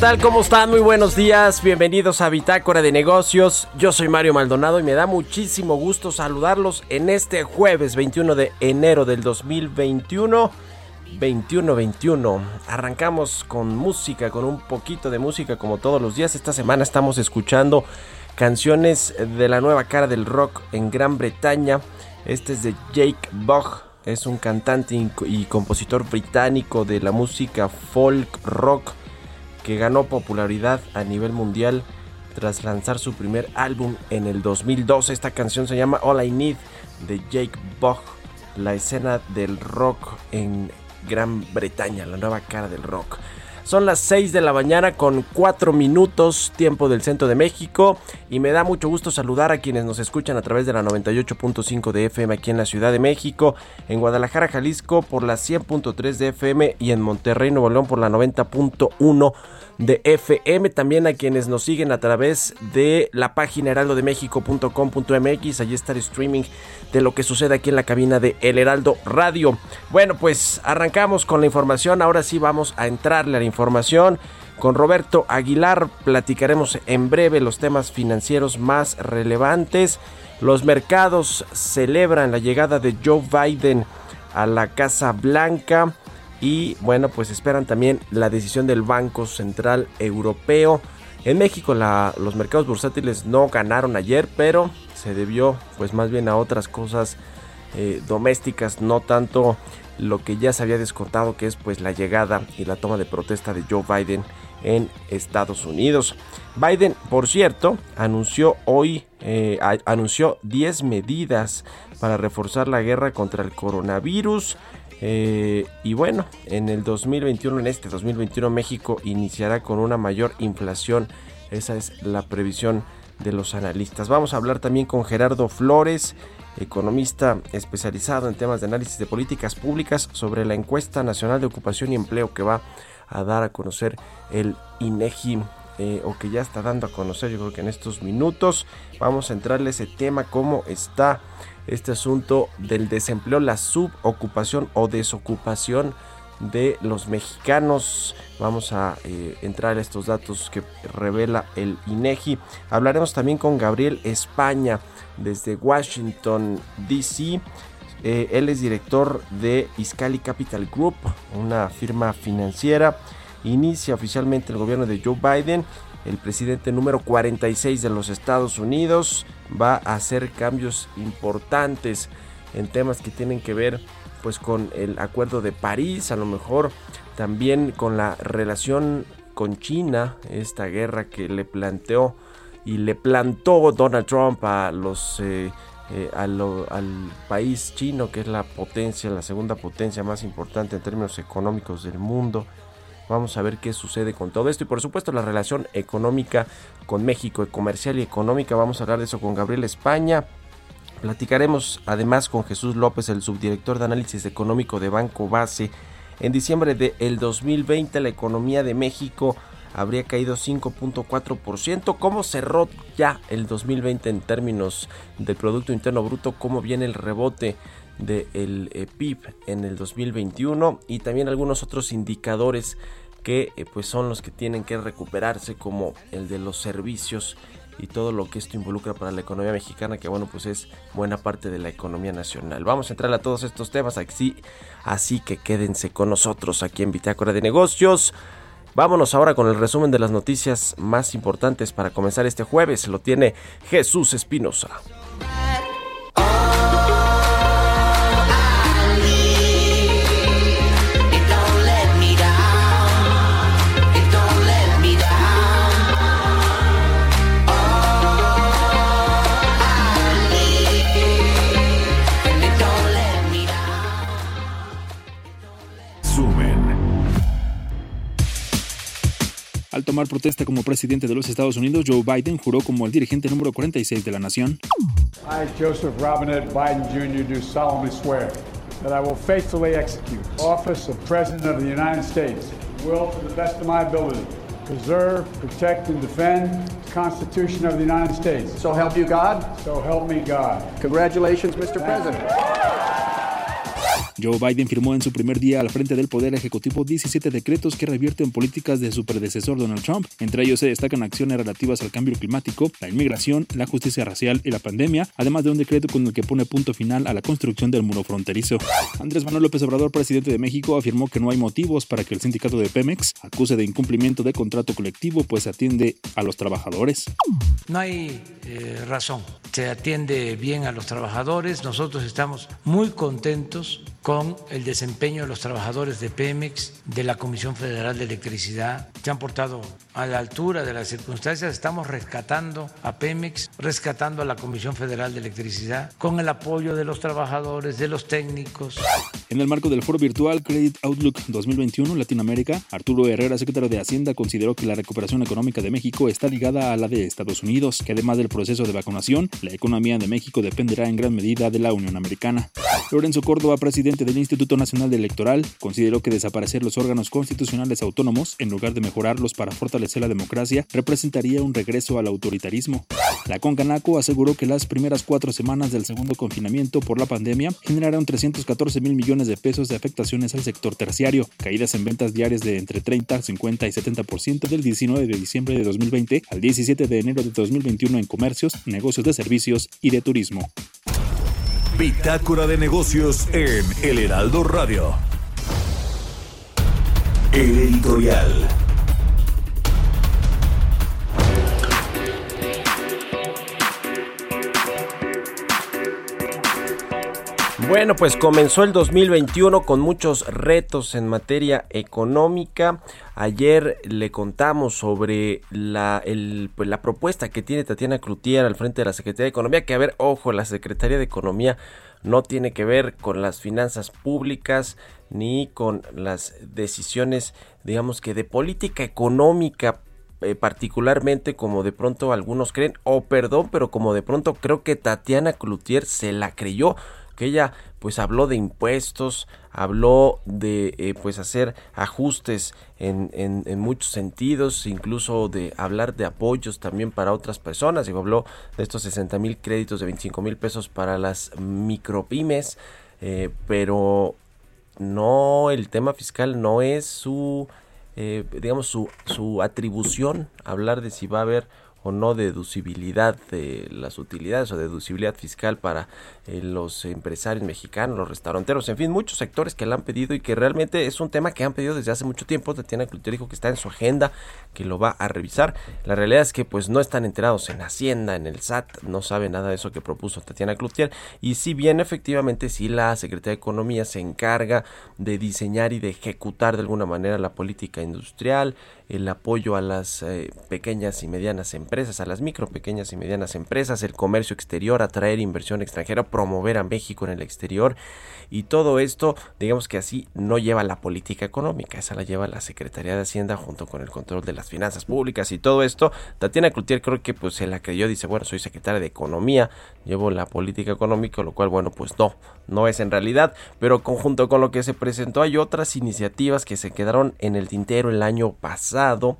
Tal? ¿Cómo están? Muy buenos días. Bienvenidos a Bitácora de Negocios. Yo soy Mario Maldonado y me da muchísimo gusto saludarlos en este jueves 21 de enero del 2021. 21-21. Arrancamos con música, con un poquito de música como todos los días. Esta semana estamos escuchando canciones de la nueva cara del rock en Gran Bretaña. Este es de Jake Bogg. Es un cantante y compositor británico de la música folk rock que ganó popularidad a nivel mundial tras lanzar su primer álbum en el 2012. Esta canción se llama All I Need de Jake Bogg, la escena del rock en Gran Bretaña, la nueva cara del rock. Son las 6 de la mañana con 4 minutos tiempo del centro de México y me da mucho gusto saludar a quienes nos escuchan a través de la 98.5 de FM aquí en la Ciudad de México, en Guadalajara, Jalisco por la 100.3 de FM y en Monterrey, Nuevo León por la 90.1 de FM, también a quienes nos siguen a través de la página heraldodemexico.com.mx, allí está el streaming de lo que sucede aquí en la cabina de El Heraldo Radio. Bueno, pues arrancamos con la información, ahora sí vamos a entrarle a la información. Con Roberto Aguilar platicaremos en breve los temas financieros más relevantes. Los mercados celebran la llegada de Joe Biden a la Casa Blanca y bueno pues esperan también la decisión del Banco Central Europeo. En México los mercados bursátiles no ganaron ayer, pero se debió pues más bien a otras cosas eh, domésticas, no tanto lo que ya se había descontado que es pues la llegada y la toma de protesta de Joe Biden en Estados Unidos. Biden, por cierto, anunció hoy, eh, anunció 10 medidas para reforzar la guerra contra el coronavirus. Eh, y bueno, en el 2021, en este 2021, México iniciará con una mayor inflación. Esa es la previsión de los analistas. Vamos a hablar también con Gerardo Flores, economista especializado en temas de análisis de políticas públicas, sobre la encuesta nacional de ocupación y empleo que va a dar a conocer el INEGI. Eh, o que ya está dando a conocer yo creo que en estos minutos vamos a entrarle ese tema cómo está este asunto del desempleo, la subocupación o desocupación de los mexicanos. Vamos a eh, entrar a estos datos que revela el INEGI. Hablaremos también con Gabriel España desde Washington, D.C. Eh, él es director de Iscali Capital Group, una firma financiera. Inicia oficialmente el gobierno de Joe Biden el presidente número 46 de los Estados Unidos va a hacer cambios importantes en temas que tienen que ver pues con el acuerdo de París, a lo mejor también con la relación con China, esta guerra que le planteó y le plantó Donald Trump a los eh, eh, al, al, país chino, que es la potencia, la segunda potencia más importante en términos económicos del mundo. Vamos a ver qué sucede con todo esto y por supuesto la relación económica con México, comercial y económica. Vamos a hablar de eso con Gabriel España. Platicaremos además con Jesús López, el subdirector de análisis económico de Banco Base. En diciembre del 2020 la economía de México habría caído 5.4%. ¿Cómo cerró ya el 2020 en términos del Producto Interno Bruto? ¿Cómo viene el rebote del eh, PIB en el 2021? Y también algunos otros indicadores que eh, pues son los que tienen que recuperarse como el de los servicios y todo lo que esto involucra para la economía mexicana, que bueno, pues es buena parte de la economía nacional. Vamos a entrar a todos estos temas así, así que quédense con nosotros aquí en Bitácora de Negocios. Vámonos ahora con el resumen de las noticias más importantes para comenzar este jueves. Lo tiene Jesús Espinosa. Al tomar protesta como presidente de los Estados Unidos, Joe Biden juró como el dirigente número 46 de la nación. I, Joseph Robinette Biden Jr., do solemnly swear that I will faithfully execute the office of President of the United States, will to the best of my ability preserve, protect, and defend the Constitution of the United States. So help you God? So help me God. Congratulations, Mr. President. Joe Biden firmó en su primer día al frente del Poder Ejecutivo 17 decretos que revierten políticas de su predecesor Donald Trump. Entre ellos se destacan acciones relativas al cambio climático, la inmigración, la justicia racial y la pandemia, además de un decreto con el que pone punto final a la construcción del muro fronterizo. Andrés Manuel López Obrador, presidente de México, afirmó que no hay motivos para que el sindicato de Pemex acuse de incumplimiento de contrato colectivo, pues atiende a los trabajadores. No hay eh, razón, se atiende bien a los trabajadores, nosotros estamos muy contentos con el desempeño de los trabajadores de Pemex, de la Comisión Federal de Electricidad. Se han portado a la altura de las circunstancias. Estamos rescatando a Pemex, rescatando a la Comisión Federal de Electricidad, con el apoyo de los trabajadores, de los técnicos. En el marco del foro virtual Credit Outlook 2021 Latinoamérica, Arturo Herrera, secretario de Hacienda, consideró que la recuperación económica de México está ligada a la de Estados Unidos, que además del proceso de vacunación, la economía de México dependerá en gran medida de la Unión Americana. Lorenzo Córdoba, presidente del Instituto Nacional Electoral, consideró que desaparecer los órganos constitucionales autónomos, en lugar de mejorarlos para fortalecer la democracia, representaría un regreso al autoritarismo. La Concanaco aseguró que las primeras cuatro semanas del segundo confinamiento por la pandemia generaron 314 mil millones de pesos de afectaciones al sector terciario, caídas en ventas diarias de entre 30, 50 y 70% del 19 de diciembre de 2020 al 17 de enero de 2021 en comercios, negocios de servicios y de turismo. Bitácora de negocios en El Heraldo Radio. El editorial. Bueno, pues comenzó el 2021 con muchos retos en materia económica. Ayer le contamos sobre la, pues la propuesta que tiene Tatiana Cloutier al frente de la Secretaría de Economía, que a ver, ojo, la Secretaría de Economía no tiene que ver con las finanzas públicas ni con las decisiones, digamos que de política económica eh, particularmente como de pronto algunos creen, o perdón, pero como de pronto creo que Tatiana Cloutier se la creyó que ella pues habló de impuestos, habló de eh, pues hacer ajustes en, en, muchos sentidos, incluso de hablar de apoyos también para otras personas, y habló de estos 60 mil créditos de 25 mil pesos para las micropymes, eh, pero no, el tema fiscal no es su, eh, digamos, su, su atribución, hablar de si va a haber o no deducibilidad de las utilidades o deducibilidad fiscal para eh, los empresarios mexicanos, los restauranteros, en fin, muchos sectores que la han pedido y que realmente es un tema que han pedido desde hace mucho tiempo. Tatiana Cloutier dijo que está en su agenda, que lo va a revisar. La realidad es que pues no están enterados en Hacienda, en el SAT, no sabe nada de eso que propuso Tatiana Cloutier. Y si bien efectivamente si la Secretaría de Economía se encarga de diseñar y de ejecutar de alguna manera la política industrial, el apoyo a las eh, pequeñas y medianas empresas, a las micro, pequeñas y medianas empresas, el comercio exterior, atraer inversión extranjera, promover a México en el exterior y todo esto, digamos que así no lleva la política económica, esa la lleva la Secretaría de Hacienda junto con el control de las finanzas públicas y todo esto. Tatiana Cloutier creo que pues se la creyó, dice, bueno, soy secretaria de Economía, llevo la política económica, lo cual, bueno, pues no, no es en realidad, pero conjunto con lo que se presentó hay otras iniciativas que se quedaron en el tintero el año pasado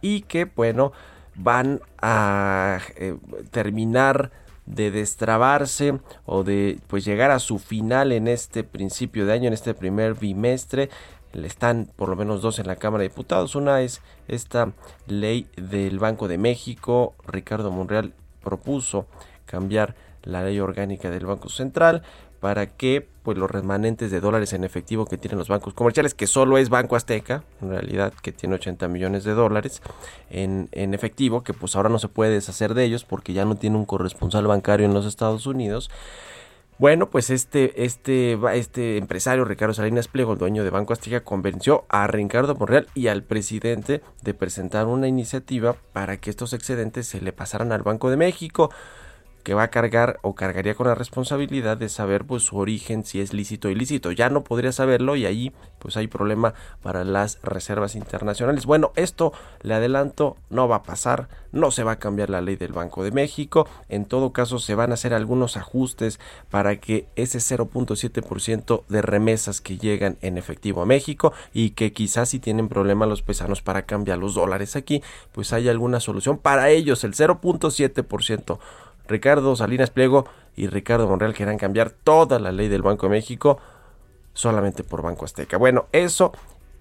y que, bueno, van a eh, terminar de destrabarse o de pues llegar a su final en este principio de año, en este primer bimestre. Están por lo menos dos en la Cámara de Diputados. Una es esta ley del Banco de México. Ricardo Monreal propuso cambiar la ley orgánica del Banco Central para que pues los remanentes de dólares en efectivo que tienen los bancos comerciales, que solo es Banco Azteca, en realidad que tiene 80 millones de dólares en, en efectivo, que pues ahora no se puede deshacer de ellos porque ya no tiene un corresponsal bancario en los Estados Unidos. Bueno, pues este, este, este empresario Ricardo Salinas Pliego, el dueño de Banco Azteca, convenció a Ricardo Monreal y al presidente de presentar una iniciativa para que estos excedentes se le pasaran al Banco de México que va a cargar o cargaría con la responsabilidad de saber pues su origen, si es lícito o ilícito. Ya no podría saberlo y ahí pues hay problema para las reservas internacionales. Bueno, esto le adelanto, no va a pasar, no se va a cambiar la ley del Banco de México, en todo caso se van a hacer algunos ajustes para que ese 0.7% de remesas que llegan en efectivo a México y que quizás si tienen problemas los pesanos para cambiar los dólares aquí, pues hay alguna solución para ellos, el 0.7% Ricardo Salinas Pliego y Ricardo Monreal quieran cambiar toda la ley del Banco de México solamente por Banco Azteca. Bueno, eso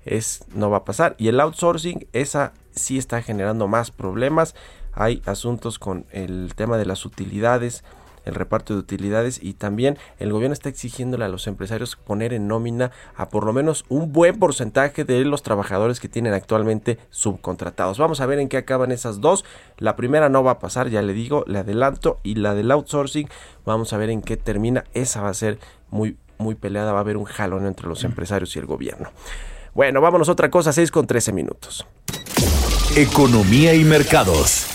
es no va a pasar y el outsourcing esa sí está generando más problemas. Hay asuntos con el tema de las utilidades el reparto de utilidades y también el gobierno está exigiéndole a los empresarios poner en nómina a por lo menos un buen porcentaje de los trabajadores que tienen actualmente subcontratados. Vamos a ver en qué acaban esas dos. La primera no va a pasar, ya le digo, le adelanto y la del outsourcing, vamos a ver en qué termina. Esa va a ser muy muy peleada, va a haber un jalón entre los empresarios y el gobierno. Bueno, vámonos a otra cosa, 6 con 13 minutos. Economía y mercados.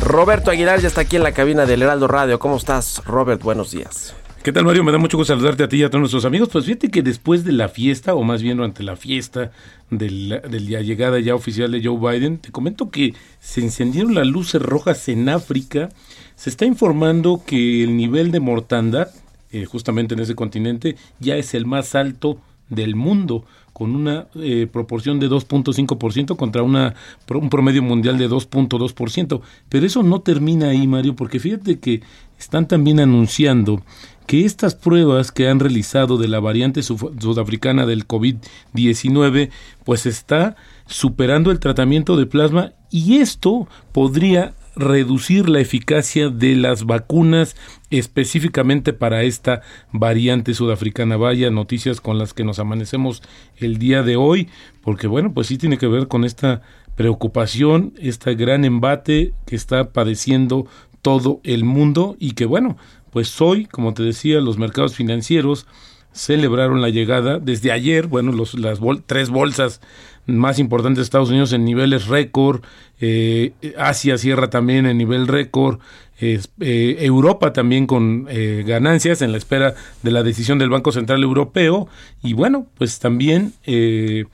Roberto Aguilar ya está aquí en la cabina del Heraldo Radio. ¿Cómo estás, Robert? Buenos días. ¿Qué tal, Mario? Me da mucho gusto saludarte a ti y a todos nuestros amigos. Pues fíjate que después de la fiesta, o más bien durante la fiesta de la, llegada ya oficial de Joe Biden, te comento que se encendieron las luces rojas en África. Se está informando que el nivel de mortandad, eh, justamente en ese continente, ya es el más alto del mundo con una eh, proporción de 2.5% contra una, un promedio mundial de 2.2%. Pero eso no termina ahí, Mario, porque fíjate que están también anunciando que estas pruebas que han realizado de la variante sudafricana del COVID-19, pues está superando el tratamiento de plasma y esto podría reducir la eficacia de las vacunas específicamente para esta variante sudafricana. Vaya noticias con las que nos amanecemos el día de hoy, porque bueno, pues sí tiene que ver con esta preocupación, este gran embate que está padeciendo todo el mundo y que bueno, pues hoy, como te decía, los mercados financieros celebraron la llegada desde ayer, bueno, los, las tres bolsas más importantes de Estados Unidos en niveles récord, eh, Asia cierra también en nivel récord, eh, Europa también con eh, ganancias en la espera de la decisión del Banco Central Europeo. Y bueno, pues también el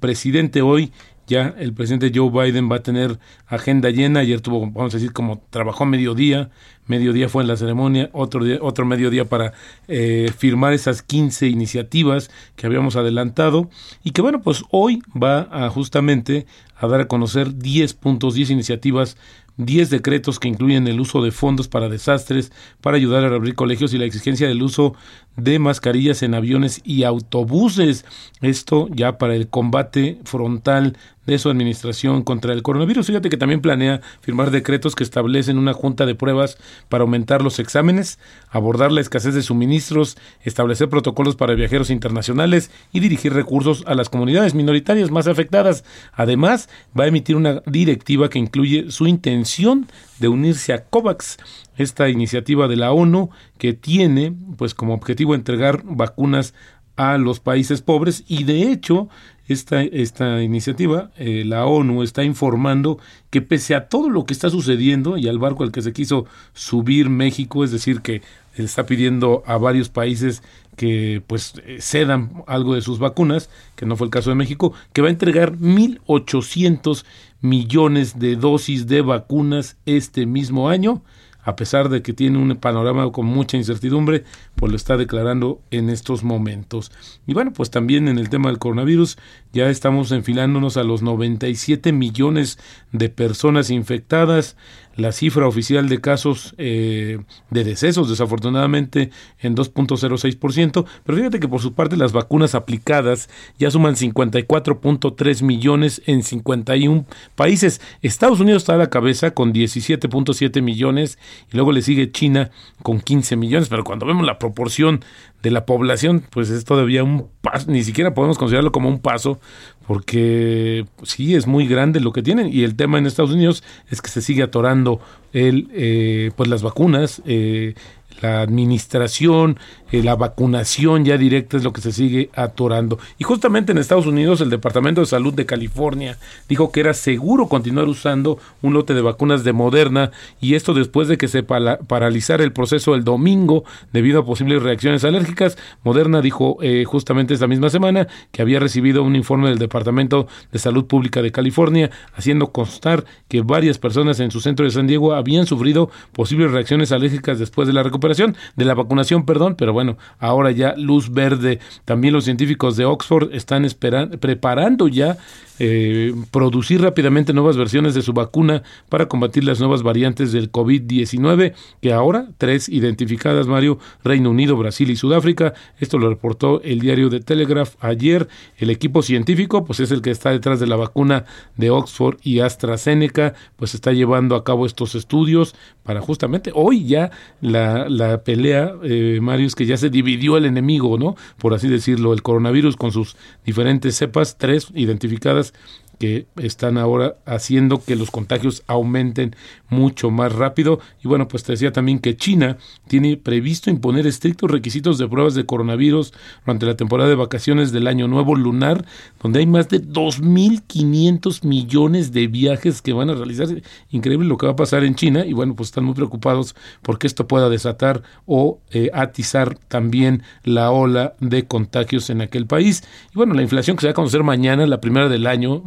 presidente hoy ya el presidente Joe Biden va a tener agenda llena. Ayer tuvo, vamos a decir, como trabajó mediodía, mediodía fue en la ceremonia, otro, día, otro mediodía para eh, firmar esas 15 iniciativas que habíamos adelantado y que bueno, pues hoy va a justamente a dar a conocer 10 puntos, 10 iniciativas 10 decretos que incluyen el uso de fondos para desastres, para ayudar a reabrir colegios y la exigencia del uso de mascarillas en aviones y autobuses. Esto ya para el combate frontal de su administración contra el coronavirus. Fíjate que también planea firmar decretos que establecen una junta de pruebas para aumentar los exámenes, abordar la escasez de suministros, establecer protocolos para viajeros internacionales y dirigir recursos a las comunidades minoritarias más afectadas. Además, va a emitir una directiva que incluye su intención de unirse a COVAX, esta iniciativa de la ONU que tiene pues como objetivo entregar vacunas a los países pobres y de hecho esta, esta iniciativa, eh, la ONU está informando que pese a todo lo que está sucediendo y al barco al que se quiso subir México, es decir, que está pidiendo a varios países que pues eh, cedan algo de sus vacunas, que no fue el caso de México, que va a entregar 1.800 millones de dosis de vacunas este mismo año a pesar de que tiene un panorama con mucha incertidumbre, pues lo está declarando en estos momentos. Y bueno, pues también en el tema del coronavirus ya estamos enfilándonos a los 97 millones de personas infectadas, la cifra oficial de casos eh, de decesos, desafortunadamente, en 2.06%, pero fíjate que por su parte las vacunas aplicadas ya suman 54.3 millones en 51 países. Estados Unidos está a la cabeza con 17.7 millones y luego le sigue China con 15 millones, pero cuando vemos la proporción de la población, pues es todavía un paso, ni siquiera podemos considerarlo como un paso, porque sí es muy grande lo que tienen. Y el tema en Estados Unidos es que se sigue atorando el, eh, pues las vacunas, eh, la administración, eh, la vacunación ya directa es lo que se sigue atorando. Y justamente en Estados Unidos el Departamento de Salud de California dijo que era seguro continuar usando un lote de vacunas de Moderna y esto después de que se paralizara el proceso el domingo debido a posibles reacciones alérgicas. Moderna dijo eh, justamente esta misma semana que había recibido un informe del Departamento de Salud Pública de California haciendo constar que varias personas en su centro de San Diego habían sufrido posibles reacciones alérgicas después de la recuperación de la vacunación, perdón, pero bueno, ahora ya luz verde. También los científicos de Oxford están esperando, preparando ya eh, producir rápidamente nuevas versiones de su vacuna para combatir las nuevas variantes del COVID-19, que ahora tres identificadas, Mario, Reino Unido, Brasil y Sudáfrica. Esto lo reportó el diario de Telegraph ayer. El equipo científico, pues es el que está detrás de la vacuna de Oxford y AstraZeneca, pues está llevando a cabo estos estudios para justamente hoy ya la, la pelea, eh, Mario, es que ya se dividió el enemigo, ¿no? Por así decirlo, el coronavirus con sus diferentes cepas, tres identificadas cosas que están ahora haciendo que los contagios aumenten mucho más rápido. Y bueno, pues te decía también que China tiene previsto imponer estrictos requisitos de pruebas de coronavirus durante la temporada de vacaciones del año nuevo lunar, donde hay más de 2.500 millones de viajes que van a realizar. Increíble lo que va a pasar en China y bueno, pues están muy preocupados porque esto pueda desatar o eh, atizar también la ola de contagios en aquel país. Y bueno, la inflación que se va a conocer mañana, la primera del año,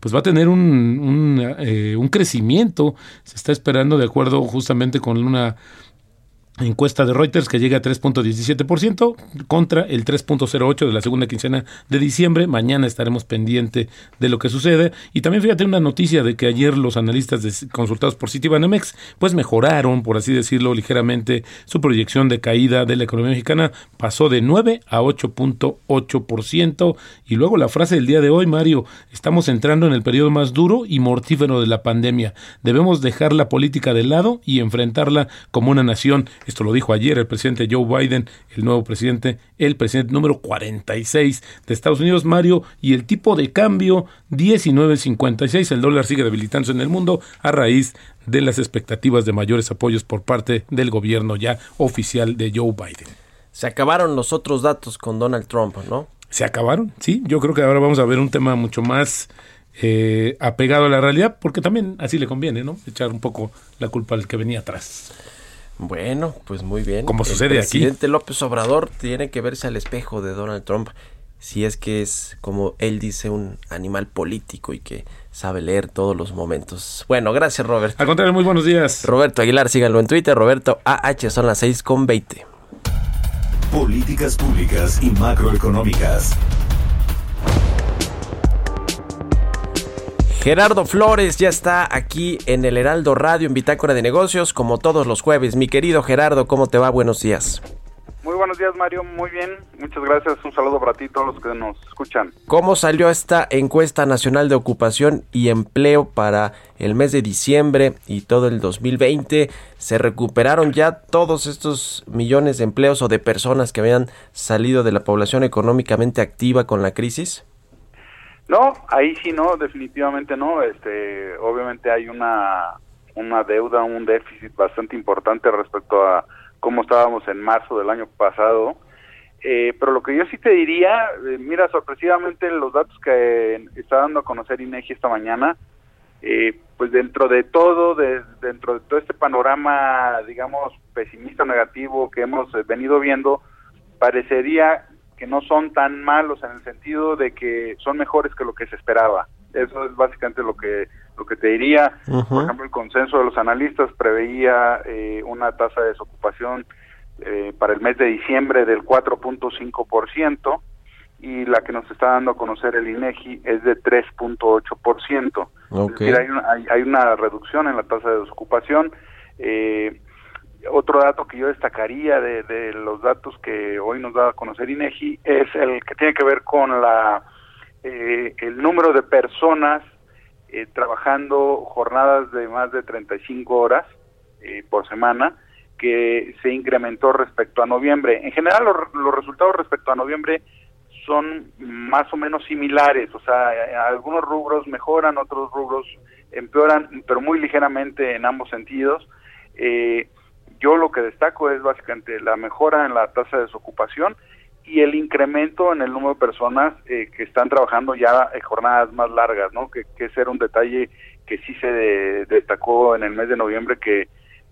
pues va a tener un, eh, un crecimiento. Se está esperando de acuerdo justamente con una encuesta de Reuters que llega a 3.17% contra el 3.08 de la segunda quincena de diciembre. Mañana estaremos pendiente de lo que sucede. Y también fíjate una noticia de que ayer los analistas consultados por Citibanamex pues mejoraron, por así decirlo, ligeramente su proyección de caída de la economía mexicana. Pasó de 9 a 8.8%. Y luego la frase del día de hoy, Mario, estamos entrando en el periodo más duro y mortífero de la pandemia. Debemos dejar la política de lado y enfrentarla como una nación esto lo dijo ayer el presidente Joe Biden, el nuevo presidente, el presidente número 46 de Estados Unidos, Mario, y el tipo de cambio 19.56. El dólar sigue debilitándose en el mundo a raíz de las expectativas de mayores apoyos por parte del gobierno ya oficial de Joe Biden. Se acabaron los otros datos con Donald Trump, ¿no? Se acabaron, sí. Yo creo que ahora vamos a ver un tema mucho más eh, apegado a la realidad, porque también así le conviene, ¿no? Echar un poco la culpa al que venía atrás. Bueno, pues muy bien. Como sucede el aquí. presidente López Obrador tiene que verse al espejo de Donald Trump. Si es que es, como él dice, un animal político y que sabe leer todos los momentos. Bueno, gracias, Roberto. Al contrario, muy buenos días. Roberto Aguilar, síganlo en Twitter. Roberto AH, son las 6 con 20. Políticas públicas y macroeconómicas. Gerardo Flores ya está aquí en el Heraldo Radio en Bitácora de Negocios, como todos los jueves. Mi querido Gerardo, ¿cómo te va? Buenos días. Muy buenos días, Mario. Muy bien. Muchas gracias. Un saludo para ti y todos los que nos escuchan. ¿Cómo salió esta encuesta nacional de ocupación y empleo para el mes de diciembre y todo el 2020? ¿Se recuperaron ya todos estos millones de empleos o de personas que habían salido de la población económicamente activa con la crisis? No, ahí sí no, definitivamente no. Este, obviamente hay una una deuda, un déficit bastante importante respecto a cómo estábamos en marzo del año pasado. Eh, pero lo que yo sí te diría, eh, mira, sorpresivamente los datos que está dando a conocer INEGI esta mañana, eh, pues dentro de todo, de, dentro de todo este panorama, digamos, pesimista negativo que hemos venido viendo, parecería que no son tan malos en el sentido de que son mejores que lo que se esperaba. Eso es básicamente lo que lo que te diría. Por ejemplo, el consenso de los analistas preveía eh, una tasa de desocupación eh, para el mes de diciembre del 4.5% y la que nos está dando a conocer el INEGI es de 3.8%. Okay. Es decir, hay una, hay, hay una reducción en la tasa de desocupación. Eh, otro dato que yo destacaría de, de, los datos que hoy nos da a conocer INEGI es el que tiene que ver con la eh, el número de personas eh, trabajando jornadas de más de 35 horas eh, por semana que se incrementó respecto a noviembre. En general los, los, resultados respecto a noviembre son más o menos similares, o sea, algunos rubros mejoran, otros rubros empeoran, pero muy ligeramente en ambos sentidos. Eh, yo lo que destaco es básicamente la mejora en la tasa de desocupación y el incremento en el número de personas eh, que están trabajando ya en jornadas más largas, ¿no? Que, que ese era un detalle que sí se de, destacó en el mes de noviembre que,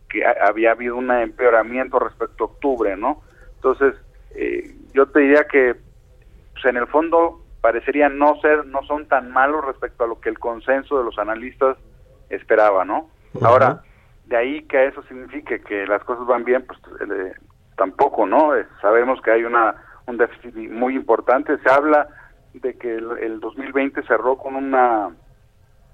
que había habido un empeoramiento respecto a octubre, ¿no? Entonces, eh, yo te diría que pues, en el fondo parecería no ser, no son tan malos respecto a lo que el consenso de los analistas esperaba, ¿no? Ahora, de ahí que eso signifique que las cosas van bien, pues eh, tampoco, ¿no? Eh, sabemos que hay una un déficit muy importante. Se habla de que el, el 2020 cerró con una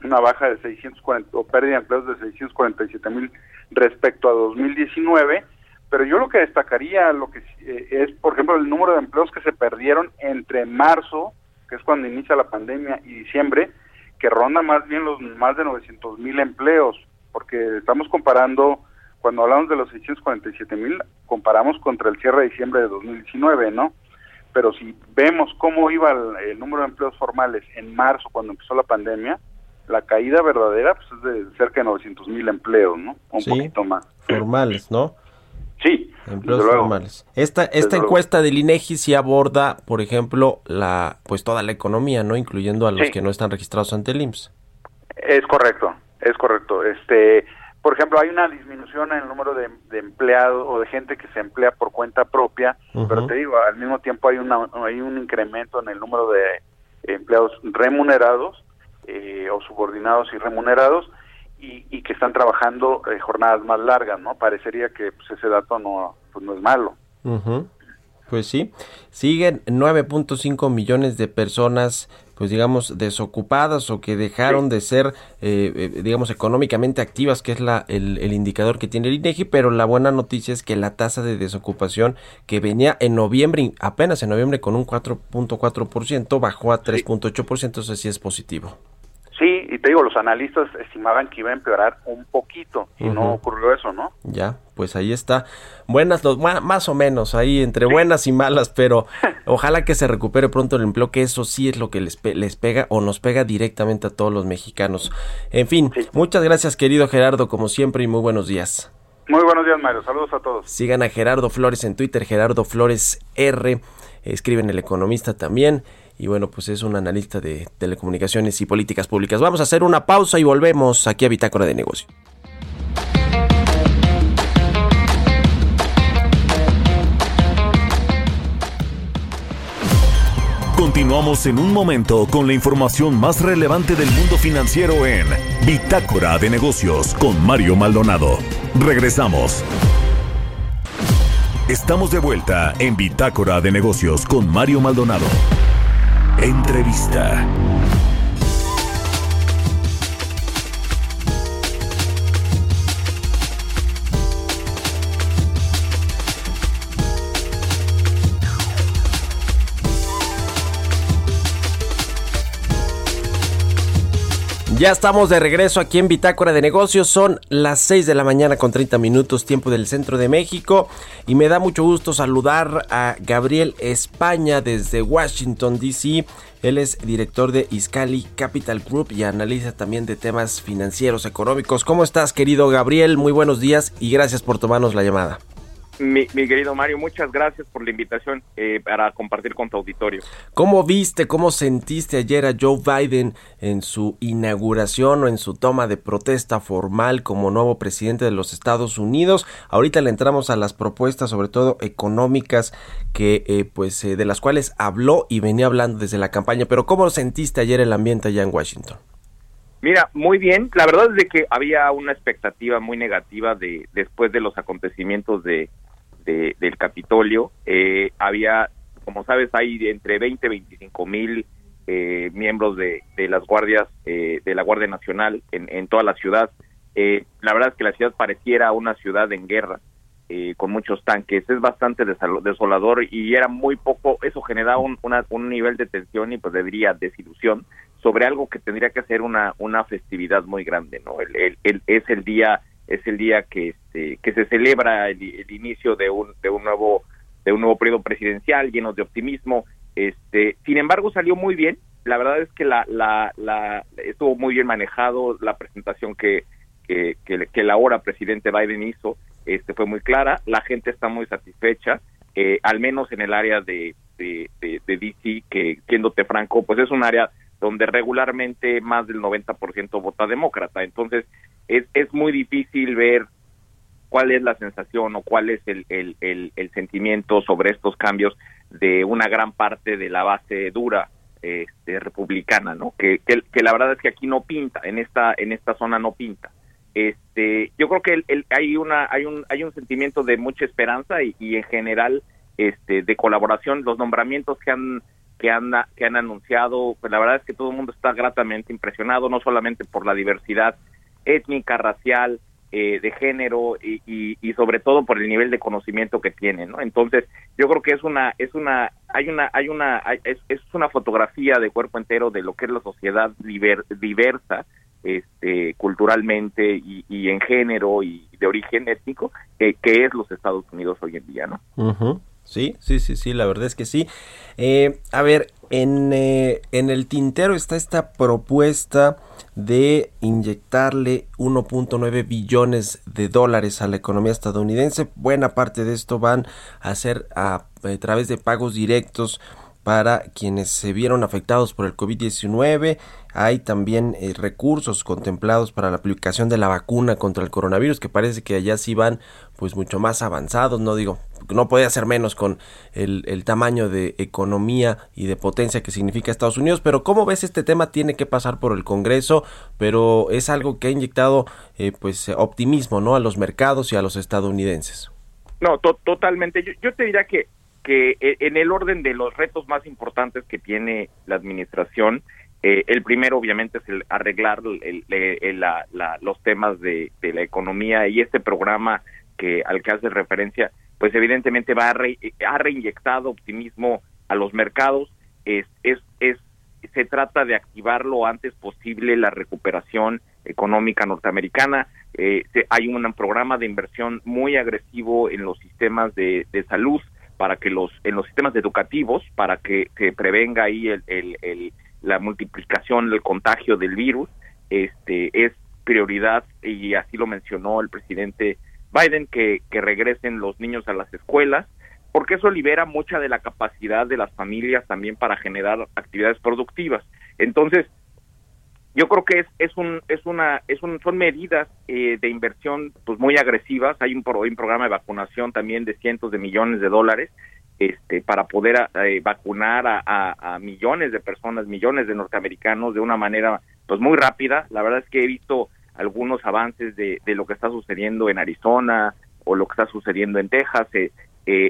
una baja de 640 o pérdida de empleos de 647 mil respecto a 2019, pero yo lo que destacaría lo que eh, es, por ejemplo, el número de empleos que se perdieron entre marzo, que es cuando inicia la pandemia, y diciembre, que ronda más bien los más de 900 mil empleos porque estamos comparando, cuando hablamos de los 647 mil, comparamos contra el cierre de diciembre de 2019, ¿no? Pero si vemos cómo iba el, el número de empleos formales en marzo, cuando empezó la pandemia, la caída verdadera pues, es de cerca de 900 mil empleos, ¿no? Un sí, poquito más. Formales, ¿no? Sí, empleos formales. Esta esta encuesta del INEGI sí aborda, por ejemplo, la pues toda la economía, ¿no? Incluyendo a los Sí. que no están registrados ante el IMSS. Es correcto, es correcto. Este, por ejemplo, hay una disminución en el número de, de empleados o de gente que se emplea por cuenta propia, pero te digo, al mismo tiempo hay una hay un incremento en el número de empleados remunerados eh, o subordinados y remunerados y, y que están trabajando eh, jornadas más largas, ¿no? Parecería que pues, ese dato no pues no es malo. Pues sí, siguen 9.5 millones de personas, pues digamos, desocupadas o que dejaron de ser, eh, eh, digamos, económicamente activas, que es la, el, el indicador que tiene el INEGI, pero la buena noticia es que la tasa de desocupación que venía en noviembre, apenas en noviembre con un 4.4%, bajó a 3.8%, eso sí es positivo. Sí, y te digo, los analistas estimaban que iba a empeorar un poquito y no ocurrió eso, ¿no? Ya, pues ahí está. Buenas, los, más o menos, ahí entre buenas y malas, pero ojalá que se recupere pronto el empleo, que eso sí es lo que les, pe- les pega o nos pega directamente a todos los mexicanos. En fin, muchas gracias querido Gerardo, como siempre, y muy buenos días. Muy buenos días, Mario. Saludos a todos. Sigan a Gerardo Flores en Twitter, Gerardo Flores R, escriben El Economista también. Y bueno, pues es un analista de telecomunicaciones y políticas públicas. Vamos a hacer una pausa y volvemos aquí a Bitácora de Negocio. Continuamos en un momento con la información más relevante del mundo financiero en Bitácora de Negocios con Mario Maldonado. Regresamos. Estamos de vuelta en Bitácora de Negocios con Mario Maldonado. Entrevista. Ya estamos de regreso aquí en Bitácora de Negocios. Son las 6 de la mañana con 30 minutos, tiempo del centro de México. Y me da mucho gusto saludar a Gabriel España desde Washington, D.C. Él es director de Iscali Capital Group y analiza también de temas financieros, económicos. ¿Cómo estás, querido Gabriel? Muy buenos días y gracias por tomarnos la llamada. Mi, querido Mario, muchas gracias por la invitación eh, para compartir con tu auditorio. ¿Cómo viste, cómo sentiste ayer a Joe Biden en su inauguración o en su toma de protesta formal como nuevo presidente de los Estados Unidos? Ahorita le entramos a las propuestas, sobre todo económicas, que eh, pues eh, de las cuales habló y venía hablando desde la campaña. Pero ¿cómo sentiste ayer el ambiente allá en Washington? Mira, muy bien. La verdad es de que había una expectativa muy negativa de después de los acontecimientos de, del Capitolio. Eh, había, como sabes, hay entre 20 y 25 mil eh, miembros de, de, las guardias eh, de la Guardia Nacional en, en toda la ciudad. la verdad es que la ciudad pareciera una ciudad en guerra. con muchos tanques, es bastante desolador y era muy poco, eso generaba un, un nivel de tensión y pues diría desilusión sobre algo que tendría que ser una, una festividad muy grande, ¿no? El, el, es el día es el día que este, que se celebra el, inicio de un de un nuevo de un nuevo periodo presidencial lleno de optimismo. Este, sin embargo, salió muy bien. La verdad es que la, la, la estuvo muy bien manejado la presentación que que, que, presidente Biden hizo este fue muy clara la gente está muy satisfecha eh, al menos en el área de DC que siéndote franco pues es un área donde regularmente más del 90% vota demócrata. Entonces, es, es muy difícil ver cuál es la sensación o cuál es el, el, sentimiento sobre estos cambios de una gran parte de la base dura este, republicana, ¿no? Que, que, la verdad es que aquí no pinta, en esta, en esta zona no pinta. Este, yo creo que el, hay una, hay un, hay un sentimiento de mucha esperanza y, y en general, este, de colaboración. Los nombramientos que han que han, que han anunciado, pues la verdad es que todo el mundo está gratamente impresionado, no solamente por la diversidad étnica, racial, eh, de género y, sobre todo por el nivel de conocimiento que tienen, ¿no? Entonces, yo creo que es una, es una, hay una, hay una, es, es una fotografía de cuerpo entero de lo que es la sociedad diversa, este, culturalmente y, y, en género y de origen étnico, que, que es los Estados Unidos hoy en día, ¿no? Sí, sí, sí, sí, la verdad es que sí. Eh, a ver, en, eh, en el tintero está esta propuesta de inyectarle 1.9 billones de dólares a la economía estadounidense. Buena parte de esto van a ser a, través de pagos directos para quienes se vieron afectados por el COVID-19. Hay también eh, recursos contemplados para la aplicación de la vacuna contra el coronavirus, que parece que allá sí van pues mucho más avanzados, no digo, no puede ser menos con el, el, tamaño de economía y de potencia que significa Estados Unidos, pero ¿cómo ves este tema? Tiene que pasar por el Congreso, pero es algo que ha inyectado eh, pues optimismo, ¿no? A los mercados y a los estadounidenses. No, totalmente. Yo, te diría que que eh, en el orden de los retos más importantes que tiene la administración, eh, el primero obviamente es el arreglar los temas de, la economía y este programa que al que hace referencia, pues evidentemente va a ha reinyectado optimismo a los mercados. Es, es, es, se trata de activar lo antes posible la recuperación económica norteamericana. Eh, hay un programa de inversión muy agresivo en los sistemas de, de salud para que los en los sistemas educativos para que, se prevenga ahí el, el, la multiplicación el contagio del virus este es prioridad y así lo mencionó el presidente Biden que, que regresen los niños a las escuelas porque eso libera mucha de la capacidad de las familias también para generar actividades productivas. Entonces yo creo que es es un es una es un son medidas eh, de inversión pues muy agresivas. Hay un, un programa de vacunación también de cientos de millones de dólares este para poder eh, vacunar a, a, millones de personas millones de norteamericanos de una manera pues muy rápida. La verdad es que he visto algunos avances de, de lo que está sucediendo en Arizona o lo que está sucediendo en Texas eh,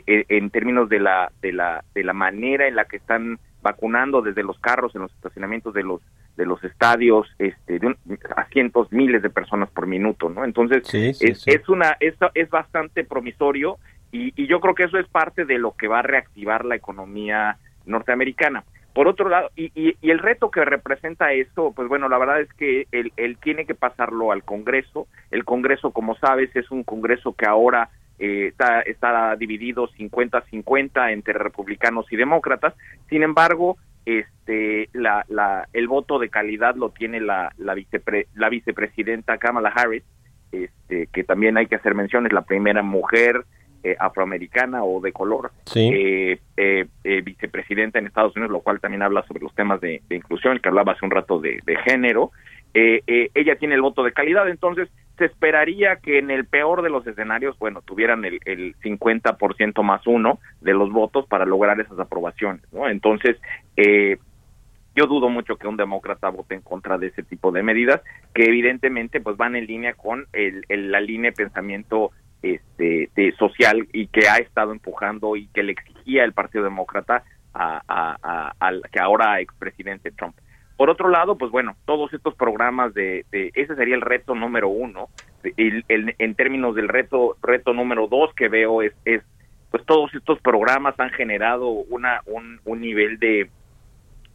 en términos de la de la de la manera en la que están vacunando desde los carros en los estacionamientos de los de los estadios este de a cientos miles de personas por minuto no entonces es, es una es, es bastante promisorio y, y, yo creo que eso es parte de lo que va a reactivar la economía norteamericana por otro lado y, y, y el reto que representa esto pues bueno la verdad es que él, tiene que pasarlo al Congreso el Congreso como sabes es un Congreso que ahora eh, está, está dividido 50-50 entre republicanos y demócratas. Sin embargo, este la, la el voto de calidad lo tiene la la, vicepre, la vicepresidenta Kamala Harris este que también hay que hacer mención es la primera mujer eh, afroamericana o de color Sí. eh, eh, eh, vicepresidenta en Estados Unidos, lo cual también habla sobre los temas de, de inclusión, que hablaba hace un rato de, de género. Eh, eh, ella tiene el voto de calidad, entonces se esperaría que en el peor de los escenarios, bueno, tuvieran el, el 50% más uno de los votos para lograr esas aprobaciones, ¿no? Entonces, eh, yo dudo mucho que un demócrata vote en contra de ese tipo de medidas que evidentemente pues van en línea con el, el- la línea de pensamiento este de social y que ha estado empujando y que le exigía el Partido Demócrata a, al que ahora expresidente Trump. Por otro lado, pues bueno, todos estos programas de, de- ese sería el reto número uno. El- el- en términos del reto reto número dos que veo es, es pues todos estos programas han generado una un, un nivel de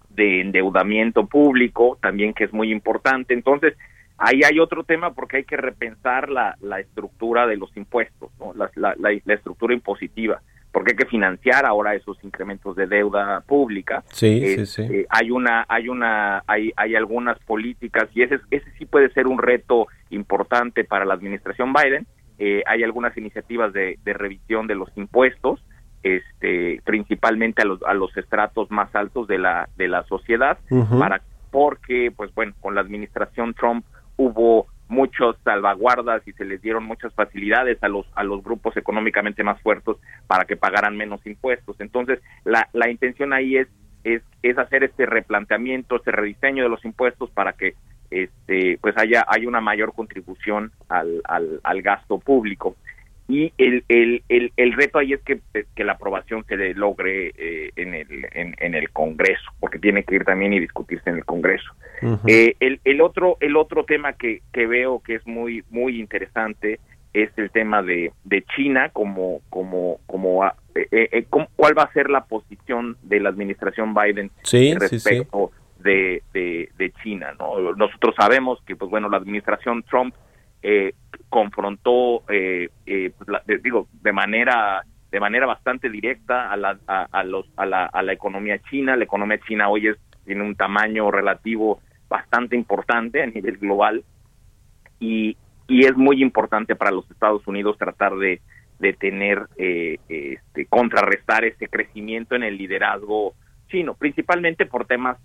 de endeudamiento público también que es muy importante. Entonces, ahí hay otro tema porque hay que repensar la, la estructura de los impuestos, ¿no? la, la, estructura impositiva, porque hay que financiar ahora esos incrementos de deuda pública. Sí, Eh, sí, sí. eh, hay una, hay una, hay, hay algunas políticas y ese, es- ese sí puede ser un reto importante para la administración Biden. Eh, hay algunas iniciativas de, de revisión de los impuestos, este, principalmente a los, a los estratos más altos de la, de la sociedad, para, porque, pues bueno, con la administración Trump hubo muchas salvaguardas y se les dieron muchas facilidades a los a los grupos económicamente más fuertes para que pagaran menos impuestos. Entonces, la, la intención ahí es, es es hacer este replanteamiento, este rediseño de los impuestos para que este pues haya hay una mayor contribución al, al gasto público y el, el, el, el reto ahí es que, que la aprobación se le logre eh, en, el, en, en el Congreso, porque tiene que ir también y discutirse en el Congreso. Eh, el, el otro el otro tema que, que veo que es muy muy interesante es el tema de, de China como como como ah, eh, eh, cómo- cuál va a ser la posición de la administración Biden Sí, sí, respecto De, de, de China no nosotros sabemos que pues bueno la administración Trump eh, confrontó eh, eh, la- de- digo de manera de manera bastante directa a la a, a los a la, a la economía china. La economía china hoy es tiene un tamaño relativo bastante importante a nivel global y, y es muy importante para los Estados Unidos tratar de, de tener, eh, este, contrarrestar ese crecimiento en el liderazgo chino, principalmente por temas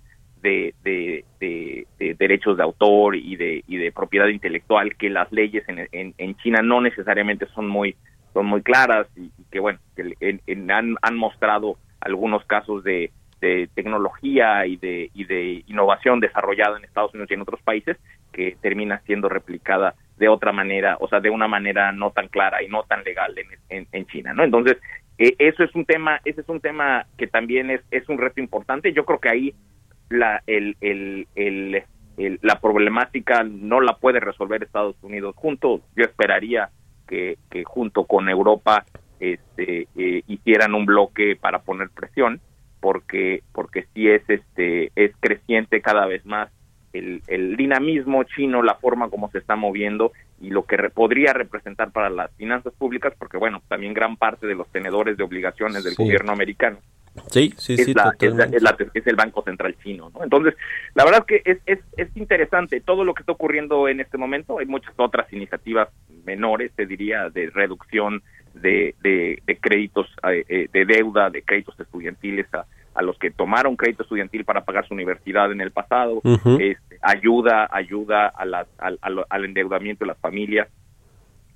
de, de, de- de derechos de autor y de, y de propiedad intelectual, que las leyes en, en, China no necesariamente son muy, son muy claras y, que, bueno, que en- han, han mostrado algunos casos de, de tecnología y de, y de innovación desarrollada en Estados Unidos y en otros países que termina siendo replicada de otra manera, o sea, de una manera no tan clara y no tan legal en, en, en China, ¿no? Entonces, eh, eso es un tema, ese es un tema que también es, es un reto importante. Yo creo que ahí la, el, el, el, la problemática no la puede resolver Estados Unidos junto. Yo esperaría que, que junto con Europa este, eh, hicieran un bloque para poner presión, porque porque sí es este es creciente cada vez más el, el dinamismo chino, la forma como se está moviendo y lo que re- podría representar para las finanzas públicas, porque bueno, también gran parte de los tenedores de obligaciones del Sí. gobierno americano Sí, sí, es, sí, la- es, la- totalmente. es la- es el Banco Central chino. ¿no? Entonces, la verdad es que es, es, es interesante todo lo que está ocurriendo en este momento. Hay muchas otras iniciativas menores, te diría, de reducción de, de, de créditos, eh, eh, de deuda, de créditos estudiantiles a, a los que tomaron crédito estudiantil para pagar su universidad en el pasado. Este, ayuda, ayuda a las, al, al- al endeudamiento de las familias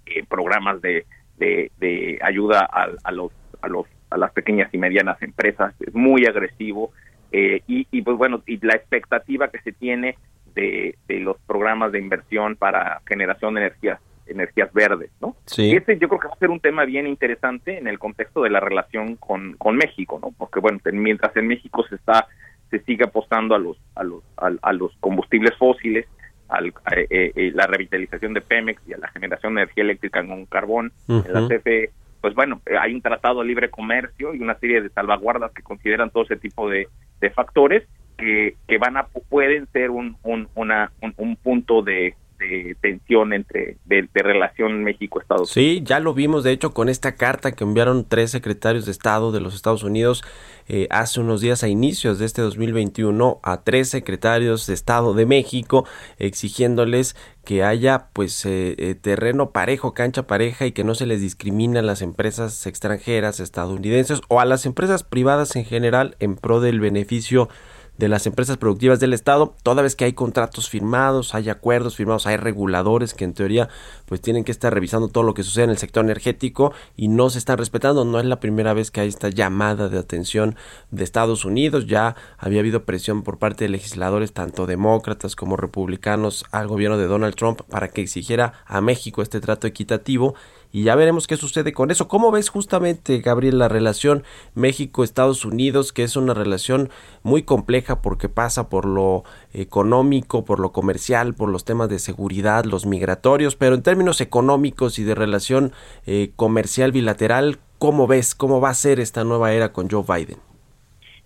eh, programas de, de, de ayuda a, a los a los a las pequeñas y medianas empresas es muy agresivo eh, y, y pues bueno y la expectativa que se tiene de, de los programas de inversión para generación de energías energías verdes no Sí. y este yo creo que va a ser un tema bien interesante en el contexto de la relación con, con México no porque bueno mientras en México se está se sigue apostando a los a los a, a los combustibles fósiles al, a- eh, eh, la revitalización de Pemex y a la generación de energía eléctrica con carbón en la. CFE, pues bueno, eh, hay un tratado de libre comercio y una serie de salvaguardas que consideran todo ese tipo de, de factores que, que van a pueden ser un, un, una, un, un punto de, de tensión entre de, relación México-Estados Unidos. Sí, ya lo vimos de hecho con esta carta que enviaron tres secretarios de Estado de los Estados Unidos eh, hace unos días a inicios de este 2021 a tres secretarios de Estado de México exigiéndoles que haya pues eh, eh, terreno parejo, cancha pareja y que no se les discrimine a las empresas extranjeras estadounidenses o a las empresas privadas en general en pro del beneficio de las empresas productivas del Estado, toda vez que hay contratos firmados, hay acuerdos firmados, hay reguladores que en teoría pues tienen que estar revisando todo lo que sucede en el sector energético y no se están respetando. No es la primera vez que hay esta llamada de atención de Estados Unidos, ya había habido presión por parte de legisladores tanto demócratas como republicanos al gobierno de Donald Trump para que exigiera a México este trato equitativo y ya veremos qué sucede con eso. ¿Cómo ves justamente, Gabriel, la relación México-Estados Unidos, que es una relación muy compleja porque pasa por lo económico, por lo comercial, por los temas de seguridad, los migratorios, pero en términos económicos y de relación eh, comercial bilateral, ¿cómo ves, cómo va a ser esta nueva era con Joe Biden?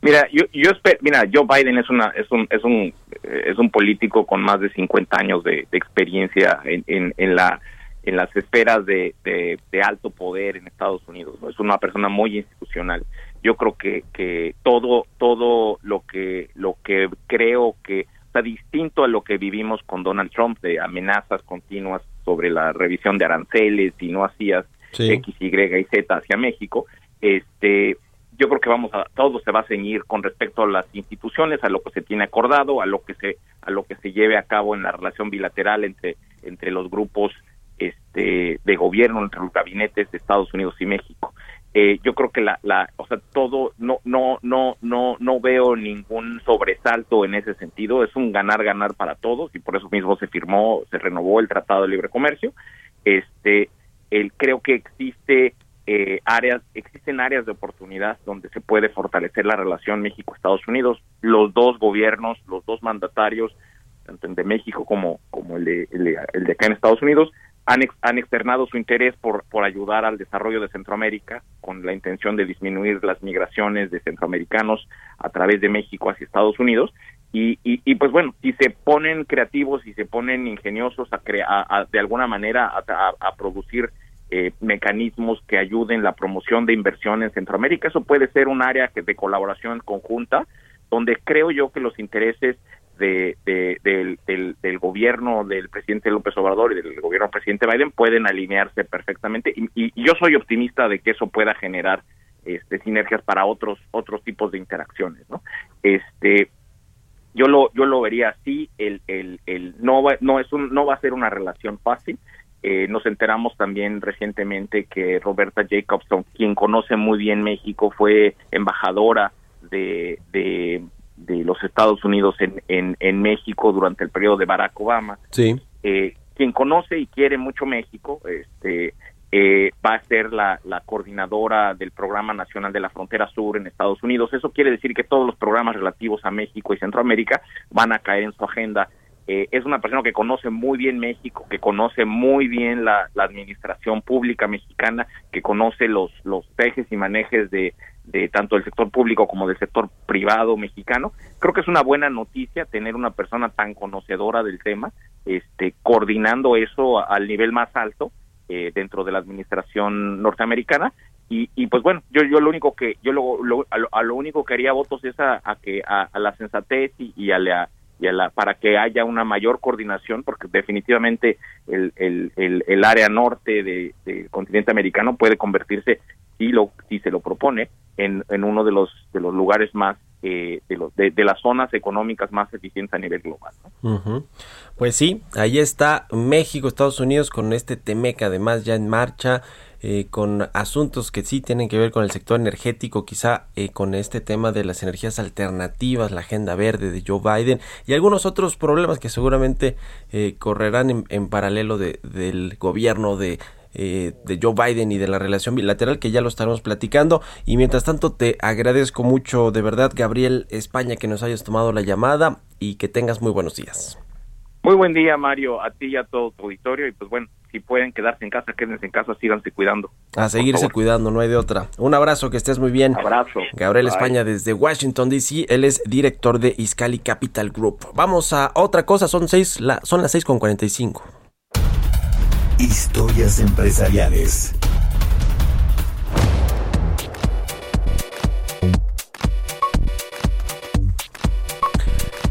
Mira, yo, yo espero, mira, Joe Biden es una es un es un es un político con más de 50 años de, experiencia en, en, en la en las esferas de, de, alto poder en Estados Unidos. ¿no? Es una persona muy institucional. Yo creo que, que todo todo lo que lo que creo que está distinto a lo que vivimos con Donald Trump de amenazas continuas sobre la revisión de aranceles y no hacías X, Y y Z hacia México. Este, yo creo que vamos a todo se va a ceñir con respecto a las instituciones, a lo que se tiene acordado, a lo que se a lo que se lleve a cabo en la relación bilateral entre entre los grupos este, de gobierno entre los gabinetes de Estados Unidos y México. Eh, yo creo que la, la, o sea, todo, no, no, no, no, no veo ningún sobresalto en ese sentido. Es un ganar-ganar para todos y por eso mismo se firmó, se renovó el Tratado de Libre Comercio. Este, el, creo que existe eh, áreas, existen áreas de oportunidad donde se puede fortalecer la relación México-Estados Unidos. Los dos gobiernos, los dos mandatarios, tanto el de México como, como el de, el de, el de acá en Estados Unidos, han, externado su interés por, por ayudar al desarrollo de Centroamérica con la intención de disminuir las migraciones de centroamericanos a través de México hacia Estados Unidos. Y, y, pues bueno, si se ponen creativos y se ponen ingeniosos a, de alguna manera a, producir eh, mecanismos que ayuden la promoción de inversión en Centroamérica, eso puede ser un área que, de colaboración conjunta donde creo yo que los intereses de, del, gobierno del presidente López Obrador y del gobierno del presidente Biden pueden alinearse perfectamente. Y, yo soy optimista de que eso pueda generar este, sinergias para otros otros tipos de interacciones no este yo lo yo lo vería así el el, el no va, no es un no va a ser una relación fácil. Eh, nos enteramos también recientemente que Roberta Jacobson, quien conoce muy bien México, fue embajadora de, de, de los Estados Unidos en, en, en, México durante el periodo de Barack Obama. Sí. Eh, quien conoce y quiere mucho México, este, eh, va a ser la, la, coordinadora del Programa Nacional de la Frontera Sur en Estados Unidos. Eso quiere decir que todos los programas relativos a México y Centroamérica van a caer en su agenda. Eh, es una persona que conoce muy bien México, que conoce muy bien la, la administración pública mexicana, que conoce los, los ejes y manejes de, de tanto del sector público como del sector privado mexicano. Creo que es una buena noticia tener una persona tan conocedora del tema, este, coordinando eso al nivel más alto eh, dentro de la administración norteamericana. Y, y, pues bueno, yo, yo lo único que yo lo, a, lo, único que haría votos es a, que a, la sensatez y, a la y a la para que haya una mayor coordinación porque definitivamente el, el, el, el área norte del de continente americano puede convertirse si lo si se lo propone en, en uno de los de los lugares más eh, de, los, de, las zonas económicas más eficientes a nivel global. Pues sí, ahí está México, Estados Unidos con este Temec además ya en marcha. Eh, con asuntos que sí tienen que ver con el sector energético, quizá eh, con este tema de las energías alternativas, la agenda verde de Joe Biden y algunos otros problemas que seguramente correrán en, en paralelo de, del gobierno de eh, de Joe Biden y de la relación bilateral que ya lo estaremos platicando y mientras tanto te agradezco mucho de verdad Gabriel España que nos hayas tomado la llamada y que tengas muy buenos días. Muy buen día Mario, a ti y a todo tu auditorio y pues bueno, si pueden quedarse en casa, quédense en casa, síganse cuidando. A seguirse cuidando, no hay de otra. Un abrazo, que estés muy bien. Abrazo. Gabriel España desde Washington, D.C., él es director de Iscali Capital Group. Vamos a otra cosa, son, seis, la, son las 6 con 45. Historias empresariales.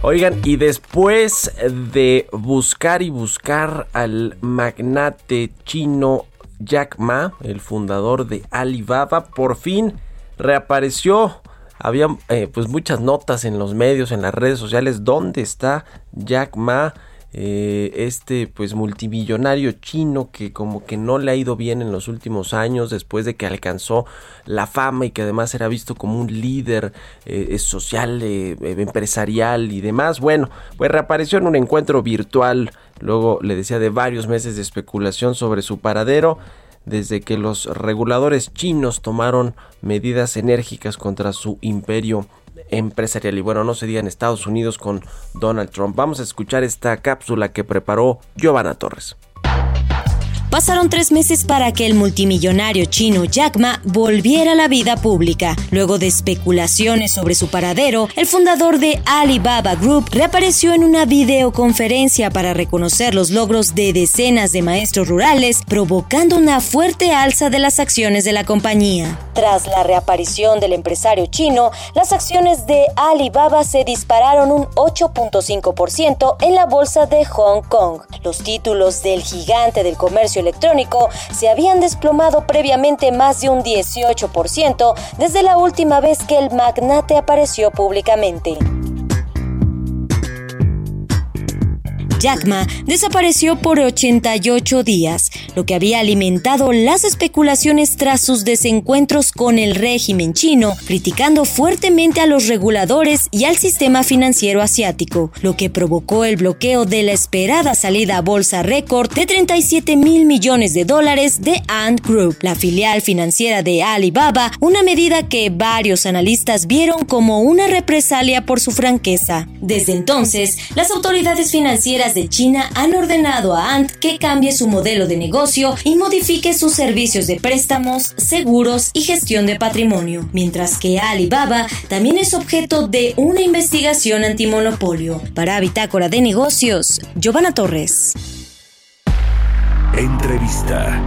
Oigan, y después de buscar y buscar al magnate chino Jack Ma, el fundador de Alibaba, por fin reapareció. Había eh, pues muchas notas en los medios, en las redes sociales, ¿dónde está Jack Ma? Eh, este pues multimillonario chino que como que no le ha ido bien en los últimos años después de que alcanzó la fama y que además era visto como un líder eh, social, eh, empresarial y demás. Bueno, pues reapareció en un encuentro virtual, luego le decía de varios meses de especulación sobre su paradero desde que los reguladores chinos tomaron medidas enérgicas contra su imperio empresarial. Y bueno, no se en Estados Unidos con Donald Trump. Vamos a escuchar esta cápsula que preparó Giovanna Torres. Pasaron tres meses para que el multimillonario chino Jack Ma volviera a la vida pública. Luego de especulaciones sobre su paradero, el fundador de Alibaba Group reapareció en una videoconferencia para reconocer los logros de decenas de maestros rurales, provocando una fuerte alza de las acciones de la compañía. Tras la reaparición del empresario chino, las acciones de Alibaba se dispararon un 8.5% en la bolsa de Hong Kong. Los títulos del gigante del comercio electrónico se habían desplomado previamente más de un 18% desde la última vez que el magnate apareció públicamente. Jack Ma desapareció por 88 días, lo que había alimentado las especulaciones tras sus desencuentros con el régimen chino, criticando fuertemente a los reguladores y al sistema financiero asiático, lo que provocó el bloqueo de la esperada salida a bolsa récord de 37 mil millones de dólares de Ant Group, la filial financiera de Alibaba, una medida que varios analistas vieron como una represalia por su franqueza. Desde entonces, las autoridades financieras de China han ordenado a Ant que cambie su modelo de negocio y modifique sus servicios de préstamos, seguros y gestión de patrimonio, mientras que Alibaba también es objeto de una investigación antimonopolio. Para Bitácora de Negocios, Giovanna Torres. Entrevista.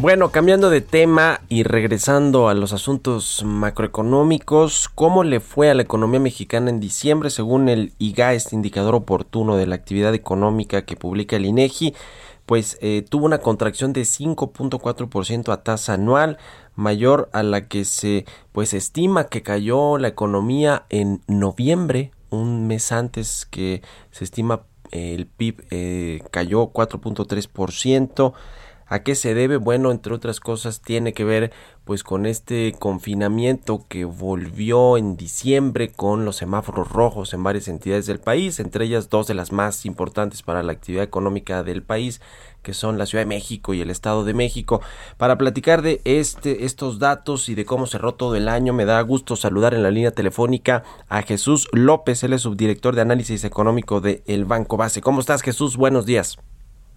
Bueno, cambiando de tema y regresando a los asuntos macroeconómicos, ¿cómo le fue a la economía mexicana en diciembre según el IGA, este indicador oportuno de la actividad económica que publica el INEGI? Pues eh, tuvo una contracción de 5.4% a tasa anual, mayor a la que se pues estima que cayó la economía en noviembre, un mes antes que se estima eh, el PIB eh, cayó 4.3%. ¿A qué se debe? Bueno, entre otras cosas tiene que ver pues con este confinamiento que volvió en diciembre con los semáforos rojos en varias entidades del país, entre ellas dos de las más importantes para la actividad económica del país, que son la Ciudad de México y el Estado de México. Para platicar de este estos datos y de cómo cerró todo el año, me da gusto saludar en la línea telefónica a Jesús López, él es subdirector de análisis económico de El Banco Base. ¿Cómo estás, Jesús? Buenos días.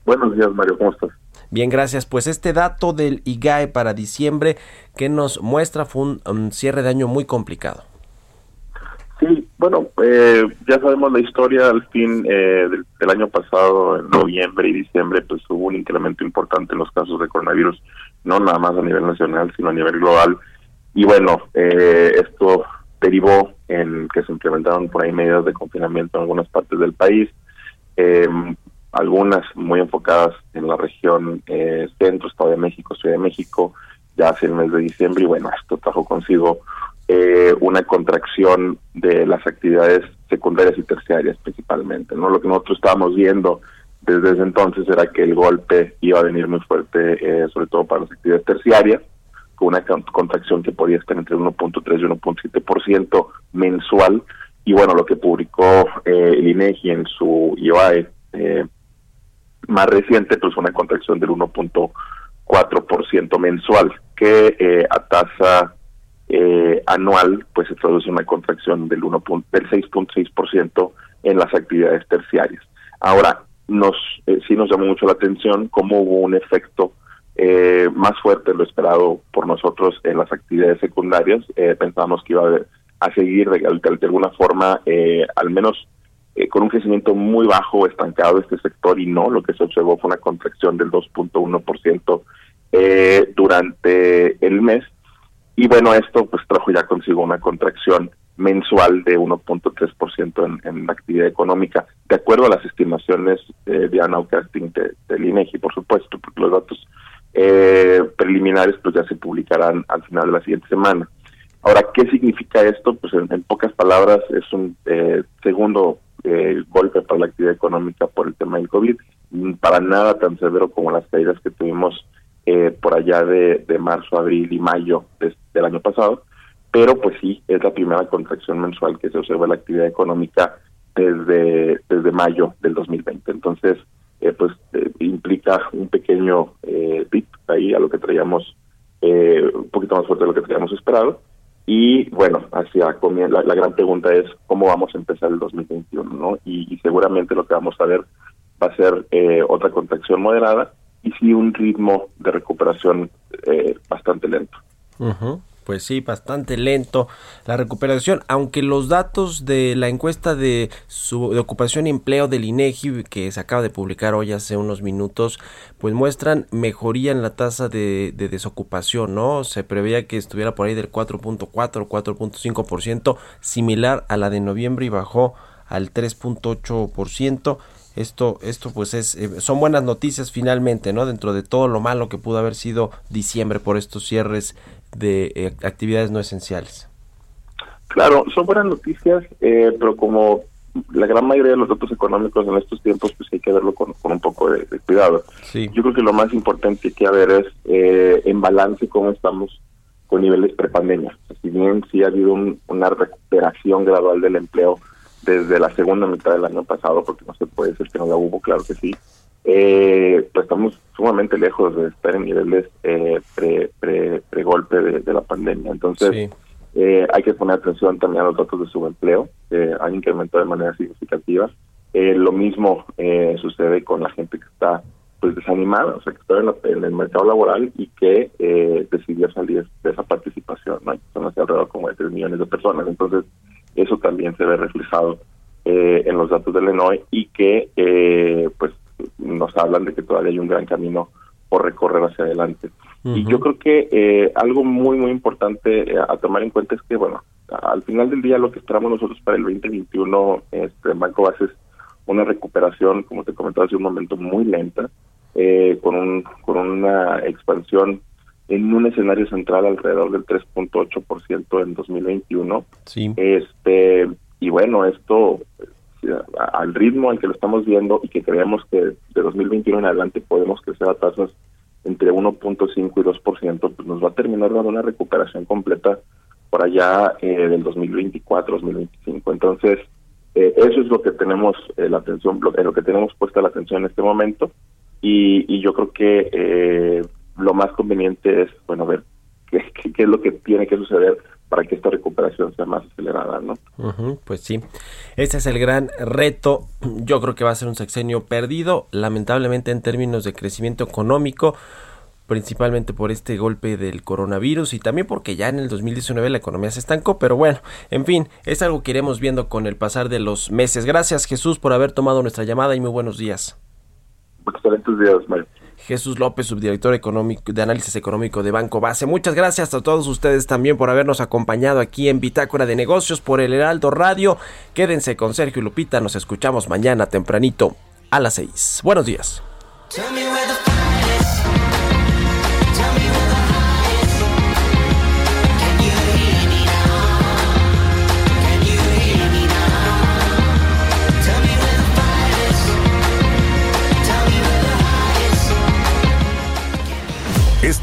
Buenos días, Mario, ¿cómo estás? Bien, gracias. Pues este dato del IGAE para diciembre que nos muestra fue un, cierre de año muy complicado. Sí, bueno, eh, ya sabemos la historia. Al fin eh, del, año pasado, en noviembre y diciembre, pues hubo un incremento importante en los casos de coronavirus, no nada más a nivel nacional, sino a nivel global. Y bueno, eh, esto derivó en que se implementaron por ahí medidas de confinamiento en algunas partes del país. Eh, algunas muy enfocadas en la región eh, centro, Estado de México, Ciudad de México, ya hace el mes de diciembre, y bueno, esto trajo consigo eh, una contracción de las actividades secundarias y terciarias principalmente, ¿no? Lo que nosotros estábamos viendo desde ese entonces era que el golpe iba a venir muy fuerte, eh, sobre todo para las actividades terciarias, con una contracción que podía estar entre 1.3 y 1.7% mensual, y bueno, lo que publicó el INEGI en su IOAE, eh, más reciente, pues una contracción del 1.4% mensual, que eh, a tasa eh, anual, pues se traduce una contracción del 1. del 6.6% en las actividades terciarias. Ahora, nos eh, sí nos llamó mucho la atención cómo hubo un efecto eh, más fuerte de lo esperado por nosotros en las actividades secundarias. Eh, pensábamos que iba a, seguir de, de, alguna forma, eh, al menos eh, con un crecimiento muy bajo, estancado este sector, y no, lo que se observó fue una contracción del 2.1% eh, durante el mes. Y bueno, esto pues trajo ya consigo una contracción mensual de 1.3% en, en la actividad económica, de acuerdo a las estimaciones eh, de Anaucasting de, del INEGI, por supuesto, porque los datos eh, preliminares pues ya se publicarán al final de la siguiente semana. Ahora, ¿qué significa esto? Pues en, en pocas palabras es un eh, segundo eh, golpe para la actividad económica por el tema del COVID, mm, para nada tan severo como las caídas que tuvimos eh, por allá de, marzo, abril y mayo de, del año pasado, pero pues sí, es la primera contracción mensual que se observa en la actividad económica desde, desde mayo del 2020. Entonces, eh, pues eh, implica un pequeño eh, ahí a lo que traíamos, eh, un poquito más fuerte de lo que traíamos esperado. Y bueno, hacia la, la gran pregunta es cómo vamos a empezar el 2021, ¿no? Y, y seguramente lo que vamos a ver va a ser eh, otra contracción moderada y sí un ritmo de recuperación eh, bastante lento. Pues sí, bastante lento la recuperación, aunque los datos de la encuesta de, su, de ocupación y empleo del INEGI que se acaba de publicar hoy hace unos minutos, pues muestran mejoría en la tasa de, de desocupación, ¿no? Se preveía que estuviera por ahí del 4.4, 4.5%, similar a la de noviembre y bajó al 3.8%. Esto, esto pues es, eh, son buenas noticias finalmente, ¿no? Dentro de todo lo malo que pudo haber sido diciembre por estos cierres de eh, actividades no esenciales. Claro, son buenas noticias, eh, pero como la gran mayoría de los datos económicos en estos tiempos, pues hay que verlo con, con un poco de, de cuidado. Sí. Yo creo que lo más importante que hay que ver es eh, en balance cómo estamos con niveles prepandemia. Si bien sí ha habido un, una recuperación gradual del empleo desde la segunda mitad del año pasado, porque no se puede decir que no la hubo, claro que sí, eh, pues estamos sumamente lejos de estar en niveles eh, pre, pre, pre golpe de, de, la pandemia. Entonces, sí. eh, hay que poner atención también a los datos de subempleo, eh, han incrementado de manera significativa. Eh, lo mismo eh, sucede con la gente que está pues desanimada, o sea, que está en, la, en el mercado laboral y que eh, decidió salir de esa participación, ¿no? Son hacia alrededor como de 3 millones de personas. Entonces, eso también se ve reflejado eh, en los datos del ENOI y que, eh, pues, nos hablan de que todavía hay un gran camino por recorrer hacia adelante. Uh -huh. Y yo creo que eh, algo muy, muy importante eh, a tomar en cuenta es que, bueno, al final del día lo que esperamos nosotros para el 2021 este, en Banco Base es una recuperación, como te comentaba hace un momento, muy lenta, eh, con, un, con una expansión en un escenario central alrededor del 3.8% en 2021. Sí. Este, y bueno, esto al ritmo al que lo estamos viendo y que creemos que de 2021 en adelante podemos crecer a tasas entre 1.5 y 2%, pues nos va a terminar dando una recuperación completa por allá eh, del 2024-2025. Entonces, eh, eso es lo que tenemos eh, la atención, lo, que tenemos puesta la atención en este momento y, y yo creo que eh, lo más conveniente es, bueno, ver qué es lo que tiene que suceder para que esta recuperación sea más acelerada, ¿no? Uh -huh, pues sí, ese es el gran reto. Yo creo que va a ser un sexenio perdido, lamentablemente en términos de crecimiento económico, principalmente por este golpe del coronavirus y también porque ya en el 2019 la economía se estancó, pero bueno, en fin, es algo que iremos viendo con el pasar de los meses. Gracias Jesús por haber tomado nuestra llamada y muy buenos días. Excelentes días, Mario. Jesús López, subdirector económico de análisis económico de Banco Base. Muchas gracias a todos ustedes también por habernos acompañado aquí en Bitácora de Negocios por el Heraldo Radio. Quédense con Sergio y Lupita, nos escuchamos mañana tempranito a las 6. Buenos días.